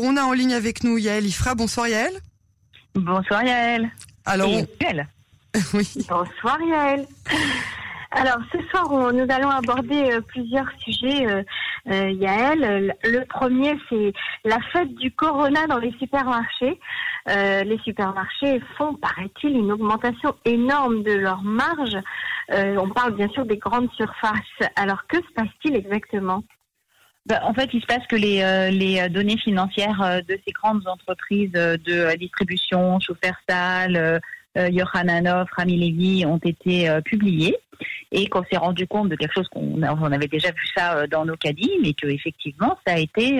Alors, on a en ligne avec nous Yael Ifra. Bonsoir Yael. Bonsoir Yael. Alors, Et Yael. oui. Bonsoir Yael. Alors ce soir, on- nous allons aborder euh, plusieurs sujets, euh, euh, Yael. Le premier, c'est la fête du Corona dans les supermarchés. Les supermarchés font, paraît-il, une augmentation énorme de leurs marges. Euh, on parle bien sûr des grandes surfaces. Alors que se passe-t-il exactement? Bah, en fait, il se passe que les, euh, les euh, données financières euh, de ces grandes entreprises euh, de distribution, Schufersal, euh, Yohananov, Rami Levy, ont été publiées et qu'on s'est rendu compte de quelque chose qu'on on avait déjà vu ça dans nos caddies, mais que effectivement, ça a été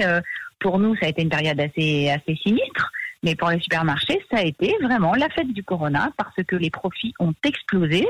pour nous, ça a été une période assez assez sinistre. Mais pour les supermarchés, ça a été vraiment la fête du corona parce que les profits ont explosé.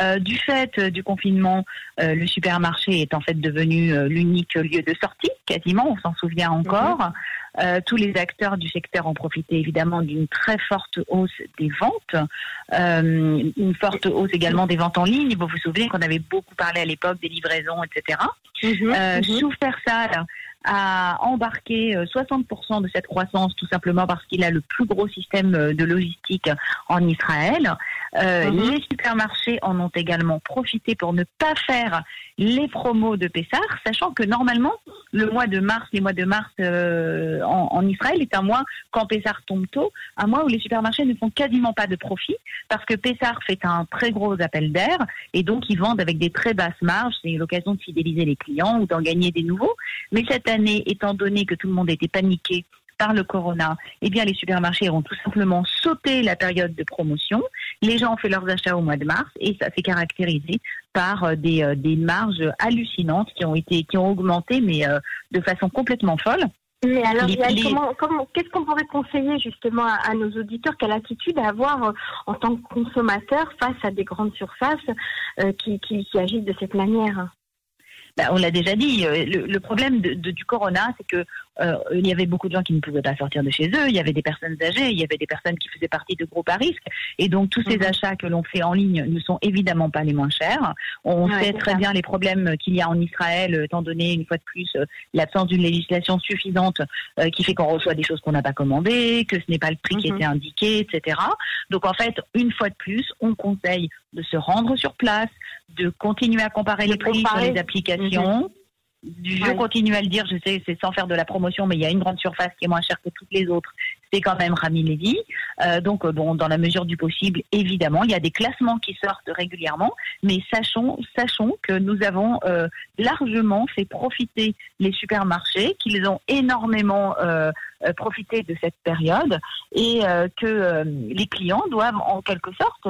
Euh, du fait euh, du confinement, euh, le supermarché est en fait devenu l'unique lieu de sortie, quasiment, on s'en souvient encore. Euh, tous les acteurs du secteur ont profité évidemment d'une très forte hausse des ventes, euh, une forte hausse également des ventes en ligne. Vous vous souvenez qu'on avait beaucoup parlé à l'époque des livraisons, etc. Euh, Mhm. Schufersal a embarqué euh, 60% de cette croissance tout simplement parce qu'il a le plus gros système euh, de logistique en Israël. Euh, Mhm. Les supermarchés en ont également profité pour ne pas faire les promos de Pessar, sachant que normalement le mois de mars, les mois de mars euh, en, en Israël est un mois quand Pessar tombe tôt, un mois où les supermarchés ne font quasiment pas de profit parce que Pessar fait un très gros appel d'air et donc ils vendent avec des très basses marges. C'est l'occasion de fidéliser les clients ou d'en gagner des nouveaux. Mais cette année, étant donné que tout le monde était paniqué par le corona, eh bien les supermarchés ont tout simplement sauté la période de promotion. Les gens ont fait leurs achats au mois de mars et ça s'est caractérisé par euh, des, euh, des marges hallucinantes qui ont été qui ont augmenté mais euh, de façon complètement folle. Mais alors, Les- Yael, les- comment, comment, qu'est-ce qu'on pourrait conseiller justement à, à nos auditeurs? Quelle attitude à avoir euh, en tant que consommateur face à des grandes surfaces euh, qui, qui, qui agissent de cette manière? Bah, on l'a déjà dit, le, le problème de, de- du corona, c'est que euh, il y avait beaucoup de gens qui ne pouvaient pas sortir de chez eux, il y avait des personnes âgées, il y avait des personnes qui faisaient partie de groupes à risque, et donc tous ces Mhm. achats que l'on fait en ligne ne sont évidemment pas les moins chers. On Ouais, sait très ça. bien les problèmes qu'il y a en Israël, euh, étant donné une fois de plus euh, l'absence d'une législation suffisante euh, qui fait qu'on reçoit des choses qu'on n'a pas commandées, que ce n'est pas le prix qui Mhm. était indiqué, etc. Donc en fait, une fois de plus, on conseille de se rendre sur place, de continuer à comparer De les prix comparer. sur les applications. Je Ouais. continue à le dire, je sais, c'est sans faire de la promotion, mais il y a une grande surface qui est moins chère que toutes les autres. C'est quand même Rami Levy. Euh, donc, euh, bon, dans la mesure du possible, évidemment, il y a des classements qui sortent régulièrement, mais sachons, sachons que nous avons euh, largement fait profiter les supermarchés, qu'ils ont énormément euh, euh, profité de cette période, et euh, que euh, les clients doivent, en quelque sorte,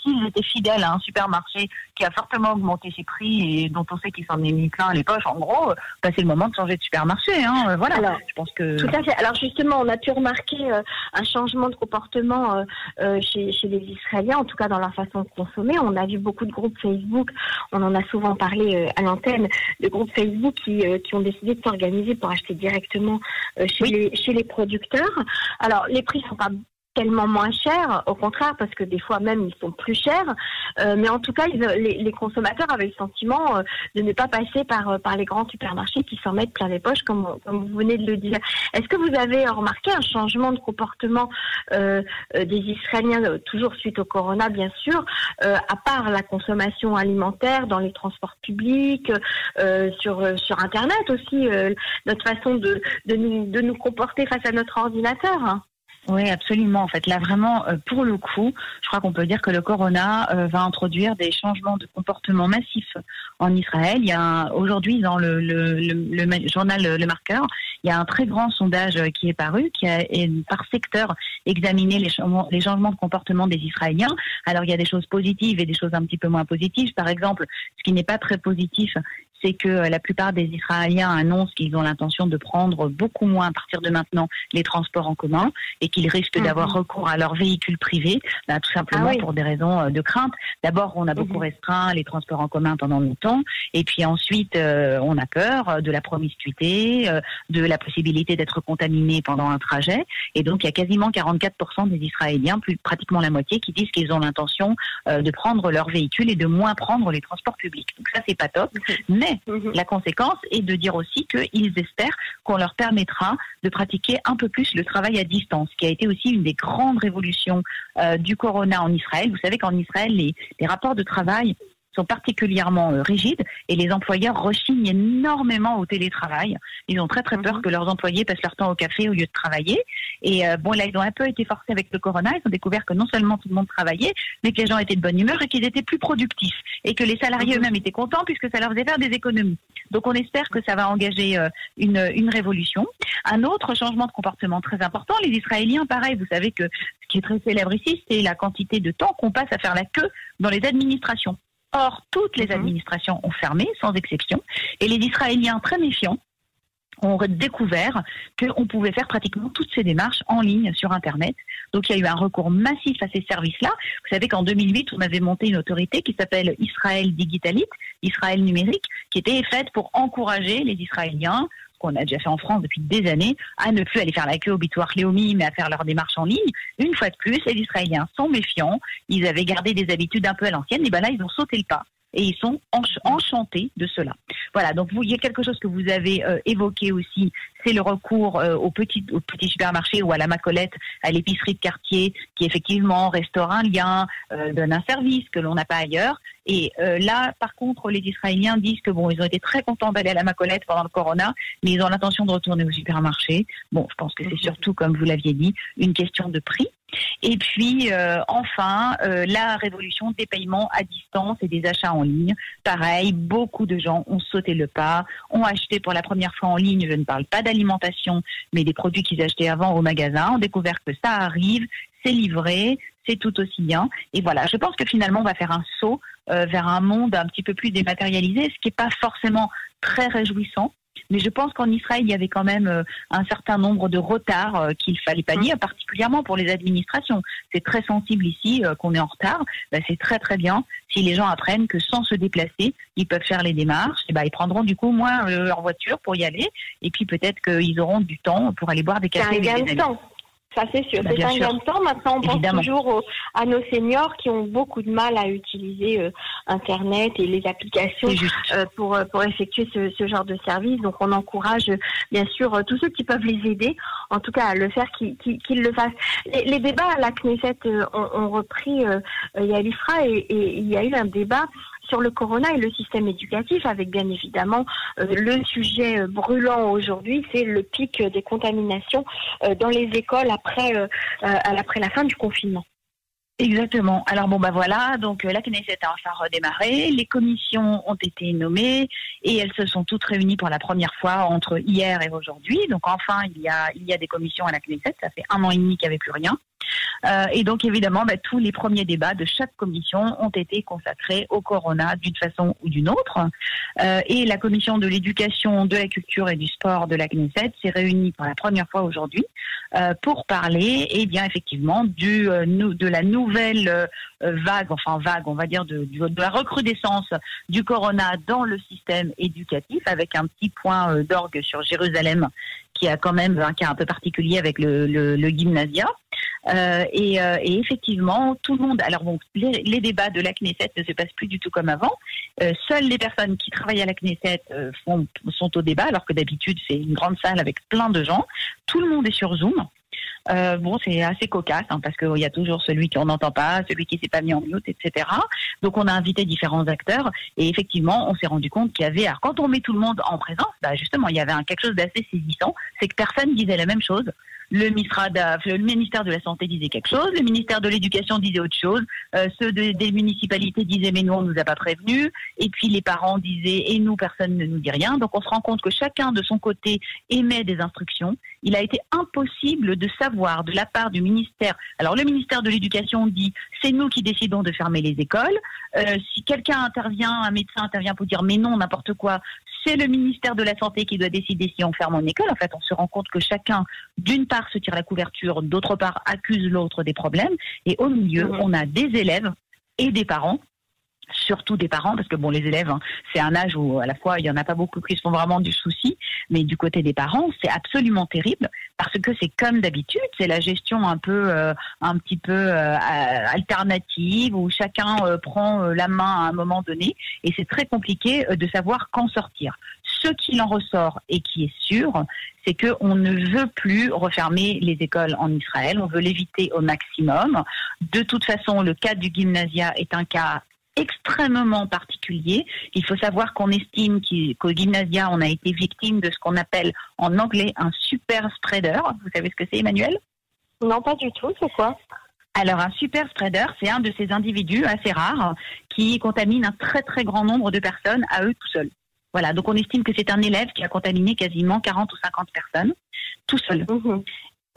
s'ils étaient fidèles à un supermarché qui a fortement augmenté ses prix et dont on sait qu'il s'en est mis plein les poches, en gros, bah, c'est le moment de changer de supermarché. Hein, voilà. Alors, je pense que Tout à fait. Alors justement, on a pu remarquer un changement de comportement chez, chez les Israéliens, en tout cas dans leur façon de consommer. On a vu beaucoup de groupes Facebook, on en a souvent parlé à l'antenne, de groupes Facebook qui, qui ont décidé de s'organiser pour acheter directement chez, Oui. Chez les producteurs. Alors les prix sont pas tellement moins chers, au contraire, parce que des fois même ils sont plus chers. Euh, mais en tout cas, ils- les, les consommateurs avaient le sentiment euh, de ne pas passer par, euh, par les grands supermarchés qui s'en mettent plein les poches, comme, comme vous venez de le dire. Est-ce que vous avez remarqué un changement de comportement euh, euh, des Israéliens, toujours suite au corona, bien sûr, à part la consommation alimentaire dans les transports publics, sur, sur Internet aussi, notre façon de, de, nous, de nous comporter face à notre ordinateur? Oui, absolument. En fait, là, vraiment, euh, pour le coup, je crois qu'on peut dire que le corona euh, va introduire des changements de comportement massifs en Israël. Il y a aujourd'hui dans le, le, le, le journal euh, Le Marqueur, il y a un très grand sondage qui est paru, qui a par secteur examiné les les changements de comportement des Israéliens. Alors, il y a des choses positives et des choses un petit peu moins positives. Par exemple, ce qui n'est pas très positif, c'est que euh, la plupart des Israéliens annoncent qu'ils ont l'intention de prendre beaucoup moins à partir de maintenant les transports en commun et qu'ils risquent Mhm. d'avoir recours à leur véhicule privé, bah, tout simplement Ah oui. pour des raisons euh, de crainte. D'abord, on a beaucoup Mhm. restreint les transports en commun pendant longtemps, et puis ensuite, euh, on a peur de la promiscuité, euh, de la possibilité d'être contaminé pendant un trajet, et donc il y a quasiment 44% des Israéliens, plus pratiquement la moitié, qui disent qu'ils ont l'intention euh, de prendre leur véhicule et de moins prendre les transports publics. Donc ça, c'est pas top. Mais Mhm. la conséquence est de dire aussi qu'ils espèrent qu'on leur permettra de pratiquer un peu plus le travail à distance, qui a été aussi une des grandes révolutions euh, du corona en Israël. Vous savez qu'en Israël, les rapports de travail sont particulièrement euh, rigides et les employeurs rechignent énormément au télétravail. Ils ont très très peur Mhm. que leurs employés passent leur temps au café au lieu de travailler. Et euh, bon, là, ils ont un peu été forcés avec le corona. Ils ont découvert que non seulement tout le monde travaillait, mais que les gens étaient de bonne humeur et qu'ils étaient plus productifs. Et que les salariés Mhm. eux-mêmes étaient contents puisque ça leur faisait faire des économies. Donc on espère que ça va engager euh, une, une révolution. Un autre changement de comportement très important, les Israéliens, pareil, vous savez que ce qui est très célèbre ici, c'est la quantité de temps qu'on passe à faire la queue dans les administrations. Or, toutes les Mhm. administrations ont fermé, sans exception, et les Israéliens très méfiants ont découvert qu'on pouvait faire pratiquement toutes ces démarches en ligne sur Internet. Donc il y a eu un recours massif à ces services-là. Vous savez qu'en 2008, on avait monté une autorité qui s'appelle Israël Digitalite, Israël numérique, qui était faite pour encourager les Israéliens qu'on a déjà fait en France depuis des années, à ne plus aller faire la queue au bitoire Léomi, mais à faire leurs démarches en ligne. Une fois de plus, les Israéliens sont méfiants. Ils avaient gardé des habitudes un peu à l'ancienne, et ben là, ils ont sauté le pas. Et ils sont ench- enchantés de cela. Voilà, donc vous, il y a quelque chose que vous avez euh, évoqué aussi, c'est le recours euh, au petit au petit supermarché ou à la macolette, à l'épicerie de quartier, qui effectivement restaure un lien, euh, donne un service que l'on n'a pas ailleurs. Et euh, là, par contre, les Israéliens disent que bon, ils ont été très contents d'aller à la macolette pendant le corona, mais ils ont l'intention de retourner au supermarché. Bon, je pense que c'est surtout, comme vous l'aviez dit, une question de prix. Et puis, euh, enfin, euh, la révolution des paiements à distance et des achats en ligne. Pareil, beaucoup de gens ont sauté le pas, ont acheté pour la première fois en ligne, je ne parle pas mais des produits qu'ils achetaient avant au magasin, ont découvert que ça arrive, c'est livré, c'est tout aussi bien. Et voilà, je pense que finalement, on va faire un saut euh, vers un monde un petit peu plus dématérialisé, ce qui n'est pas forcément très réjouissant. Mais je pense qu'en Israël, il y avait quand même euh, un certain nombre de retards euh, qu'il fallait pas dire, particulièrement pour les administrations. C'est très sensible ici euh, qu'on est en retard. Ben, c'est très très bien si les gens apprennent que sans se déplacer, ils peuvent faire les démarches. Et ben, ils prendrendront du coup moins leur voiture pour y aller. Et puis peut-être qu'ils auront du temps pour aller boire des C'est cafés. un gain de amis. temps. Ça, c'est sûr. Bah, c'est un sûr. gain de temps. Maintenant, on Évidemment. pense toujours aux- à nos seniors qui ont beaucoup de mal à utiliser euh, Internet et les applications euh, pour, euh, pour effectuer ce, ce genre de service. Donc, on encourage bien sûr euh, tous ceux qui peuvent les aider, en tout cas à le faire, qu'ils le fassent. Les, les débats à la Knesset euh, ont, ont repris euh, euh, Yalifra et, et il y a eu un débat sur le corona et le système éducatif, avec bien évidemment euh, le sujet euh, brûlant aujourd'hui, c'est le pic euh, des contaminations dans les écoles après, après la fin du confinement. Exactement. Alors bon bah voilà, donc la Knesset a enfin redémarré, les commissions ont été nommées et elles se sont toutes réunies pour la première fois entre hier et aujourd'hui. Donc enfin il y a il y a des commissions à la Knesset, ça fait un an et demi qu'il n'y avait plus rien. Euh, et donc évidemment bah, tous les premiers débats de chaque commission ont été consacrés au corona d'une façon ou d'une autre. Euh, et la commission de l'éducation, de la culture et du sport de la Knesset s'est réunie pour la première fois aujourd'hui euh, pour parler, et bien effectivement, du, euh, de la nouvelle euh, vague, enfin vague, on va dire, de, de la recrudescence du corona dans le système éducatif, avec un petit point euh, d'orgue sur Jérusalem qui a quand même un cas un peu particulier avec le, le, le gymnasia. Euh, et, euh, et effectivement, tout le monde. Alors bon, les, débats de la Knesset ne se passent plus du tout comme avant. Euh, seules les personnes qui travaillent à la Knesset euh, font, sont au débat, alors que d'habitude c'est une grande salle avec plein de gens. Tout le monde est sur Zoom. Euh, bon, c'est assez cocasse hein, parce qu'il y a toujours celui qu'on n'entend pas, celui qui s'est pas mis en mute, etc. Donc on a invité différents acteurs et effectivement on s'est rendu compte qu'il y avait, alors quand on met tout le monde en présence, bah justement il y avait un, quelque chose d'assez saisissant, c'est que personne disait la même chose. Le ministère, de, la Santé disait quelque chose, le ministère de l'Éducation disait autre chose, euh, ceux de- des municipalités disaient mais nous on nous a pas prévenus, et puis les parents disaient et nous personne ne nous dit rien. Donc on se rend compte que chacun de son côté émet des instructions. Il a été impossible de savoir de la part du ministère. Alors le ministère de l'Éducation dit c'est nous qui décidons de fermer les écoles. Euh, si quelqu'un intervient, un médecin intervient pour dire mais non n'importe quoi, c'est le ministère de la Santé qui doit décider si on ferme une école. En fait, on se rend compte que chacun, d'une part, se tire la couverture, d'autre part, accuse l'autre des problèmes. Et au milieu, on a des élèves et des parents surtout des parents, parce que bon, les élèves, hein, c'est un âge où à la fois il y en a pas beaucoup qui se font vraiment du souci, mais du côté des parents, c'est absolument terrible parce que c'est comme d'habitude, c'est la gestion un peu, euh, un petit peu euh, alternative où chacun euh, prend la main à un moment donné et c'est très compliqué de savoir quand sortir. Ce qu'il en ressort et qui est sûr, c'est qu'on ne veut plus refermer les écoles en Israël. On veut l'éviter au maximum. De toute façon, le cas du gymnasia est un cas extrêmement particulier. Il faut savoir qu'on estime qu'au gymnasia, on a été victime de ce qu'on appelle en anglais un super spreader. Vous savez ce que c'est, Emmanuel? Non, pas du tout. C'est quoi? Alors un super spreader, c'est un de ces individus assez rares qui contamine un très très grand nombre de personnes à eux tout seuls. Voilà, donc on estime que c'est un élève qui a contaminé quasiment 40 ou 50 personnes tout seul. Mhm.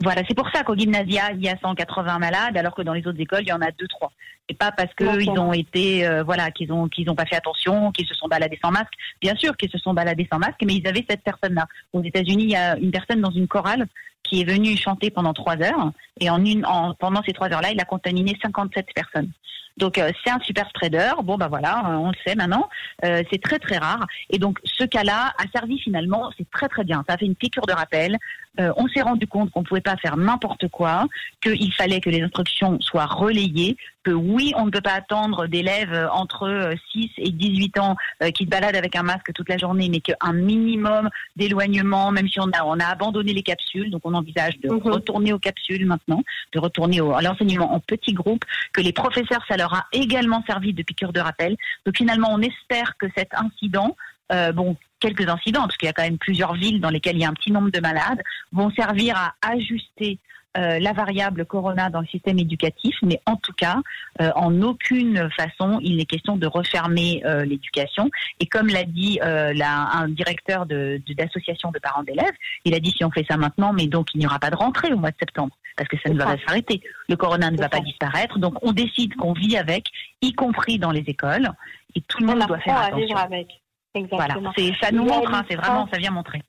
Voilà, c'est pour ça qu'au gymnasia, il y a 180 malades, alors que dans les autres écoles, il y en a deux, trois. Et pas parce qu'ils ont été, euh, voilà, qu'ils ont, qu'ils ont pas fait attention, qu'ils se sont baladés sans masque. Bien sûr qu'ils se sont baladés sans masque, mais ils avaient cette personne-là. Aux États-Unis, il y a une personne dans une chorale qui est venue chanter pendant trois heures, et en une, en, pendant ces trois heures-là, il a contaminé 57 personnes. Donc euh, c'est un super spreader. Bon bah voilà, euh, on le sait maintenant. Euh, c'est très très rare. Et donc ce cas-là a servi finalement, c'est très très bien. Ça a fait une piqûre de rappel. on s'est rendu compte qu'on ne pouvait pas faire n'importe quoi, qu'il fallait que les instructions soient relayées, que oui, on ne peut pas attendre d'élèves entre 6 et 18 ans qui se baladent avec un masque toute la journée, mais qu'un minimum d'éloignement, même si on a, on a abandonné les capsules, donc on envisage de mhm. retourner aux capsules maintenant, de retourner au, à l'enseignement en petits groupes, que les professeurs, ça leur a également servi de piqûre de rappel. Donc finalement, on espère que cet incident, euh, bon, quelques incidents, parce qu'il y a quand même plusieurs villes dans lesquelles il y a un petit nombre de malades, vont servir à ajuster euh, la variable corona dans le système éducatif, mais en tout cas, euh, en aucune façon, il n'est question de refermer l'éducation. Et comme l'a dit un directeur d'association de, de parents d'élèves, il a dit si on fait ça maintenant, mais donc il n'y aura pas de rentrée au mois de septembre parce que ça ne va pas s'arrêter. Le corona ne va pas disparaître, donc on décide qu'on vit avec, y compris dans les écoles, et tout le monde doit faire attention. avec. Exactement. Voilà, ça nous montre, hein, c'est vraiment, ça vient montrer.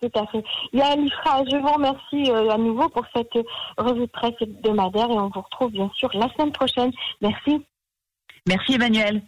Tout à fait. Yael Ifra, je vous remercie euh, à nouveau pour cette revue de presse hebdomadaire et on vous retrouve bien sûr la semaine prochaine. Merci. Merci Emmanuel.